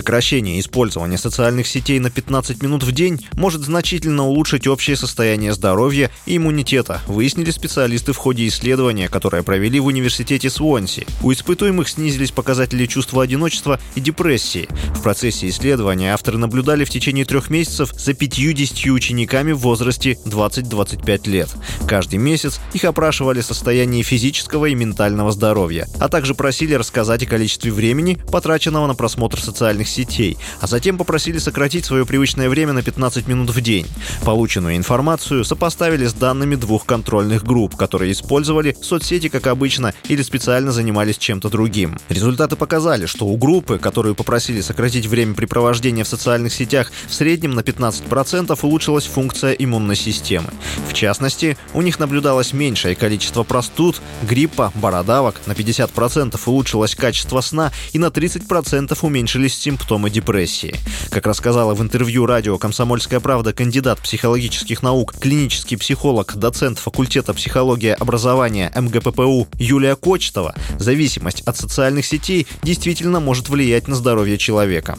Сокращение использования социальных сетей на 15 минут в день может значительно улучшить общее состояние здоровья и иммунитета, выяснили специалисты в ходе исследования, которое провели в университете Свонси. У испытуемых снизились показатели чувства одиночества и депрессии. В процессе исследования авторы наблюдали в течение трех месяцев за 50 учениками в возрасте 20-25 лет. Каждый месяц их опрашивали состояние физического и ментального здоровья, а также просили рассказать о количестве времени, потраченного на просмотр социальных сетей, а затем попросили сократить свое привычное время на 15 минут в день. Полученную информацию сопоставили с данными двух контрольных групп, которые использовали соцсети как обычно или специально занимались чем-то другим. Результаты показали, что у группы, которую попросили сократить время препровождения в социальных сетях, в среднем на 15% улучшилась функция иммунной системы. В частности, у них наблюдалось меньшее количество простуд, гриппа, бородавок, на 50% улучшилось качество сна и на 30% уменьшились симптомы симптомы депрессии. Как рассказала в интервью радио «Комсомольская правда» кандидат психологических наук, клинический психолог, доцент факультета психологии образования МГППУ Юлия Кочетова, зависимость от социальных сетей действительно может влиять на здоровье человека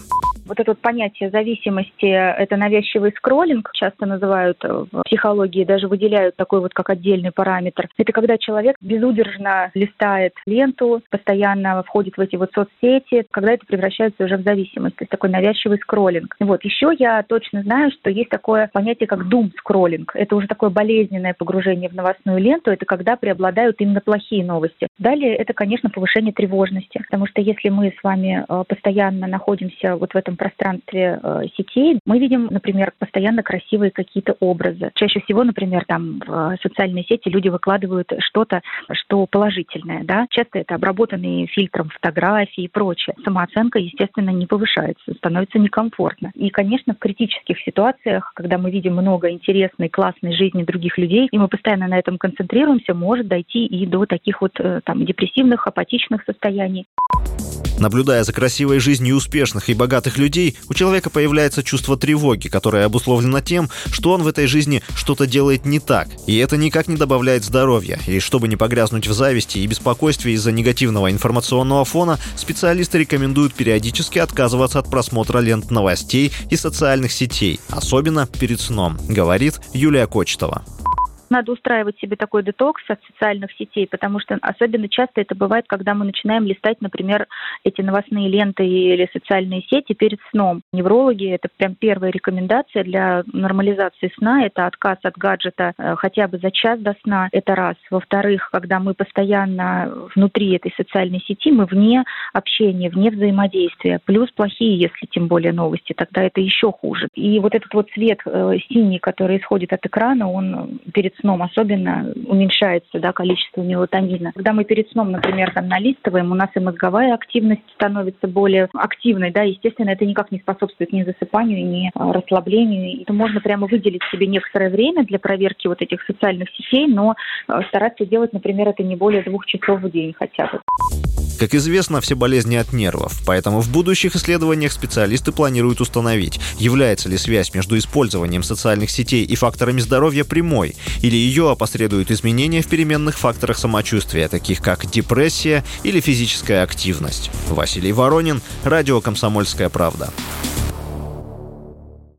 вот это вот понятие зависимости, это навязчивый скроллинг, часто называют в психологии, даже выделяют такой вот как отдельный параметр. Это когда человек безудержно листает ленту, постоянно входит в эти вот соцсети, когда это превращается уже в зависимость, то есть такой навязчивый скроллинг. Вот, еще я точно знаю, что есть такое понятие, как дум-скроллинг. Это уже такое болезненное погружение в новостную ленту, это когда преобладают именно плохие новости. Далее это, конечно, повышение тревожности, потому что если мы с вами э, постоянно находимся вот в этом пространстве э, сетей мы видим, например, постоянно красивые какие-то образы. Чаще всего, например, там в социальные сети люди выкладывают что-то, что положительное, да. Часто это обработанные фильтром фотографии и прочее. Самооценка, естественно, не повышается, становится некомфортно. И, конечно, в критических ситуациях, когда мы видим много интересной, классной жизни других людей, и мы постоянно на этом концентрируемся, может дойти и до таких вот э, там депрессивных, апатичных состояний. Наблюдая за красивой жизнью успешных и богатых людей, у человека появляется чувство тревоги, которое обусловлено тем, что он в этой жизни что-то делает не так. И это никак не добавляет здоровья. И чтобы не погрязнуть в зависти и беспокойстве из-за негативного информационного фона, специалисты рекомендуют периодически отказываться от просмотра лент новостей и социальных сетей, особенно перед сном, говорит Юлия Кочетова. Надо устраивать себе такой детокс от социальных сетей, потому что особенно часто это бывает, когда мы начинаем листать, например, эти новостные ленты или социальные сети перед сном. Неврологи — это прям первая рекомендация для нормализации сна. Это отказ от гаджета э, хотя бы за час до сна. Это раз. Во-вторых, когда мы постоянно внутри этой социальной сети, мы вне общения, вне взаимодействия. Плюс плохие, если тем более новости, тогда это еще хуже. И вот этот вот цвет э, синий, который исходит от экрана, он перед сном особенно уменьшается да, количество мелатонина. Когда мы перед сном, например, там налистываем, у нас и мозговая активность становится более активной, да, естественно, это никак не способствует ни засыпанию, ни а, расслаблению. И можно прямо выделить себе некоторое время для проверки вот этих социальных сетей, но а, стараться делать, например, это не более двух часов в день хотя бы. Как известно, все болезни от нервов, поэтому в будущих исследованиях специалисты планируют установить, является ли связь между использованием социальных сетей и факторами здоровья прямой, или ее опосредуют изменения в переменных факторах самочувствия, таких как депрессия или физическая активность. Василий Воронин, Радио «Комсомольская правда».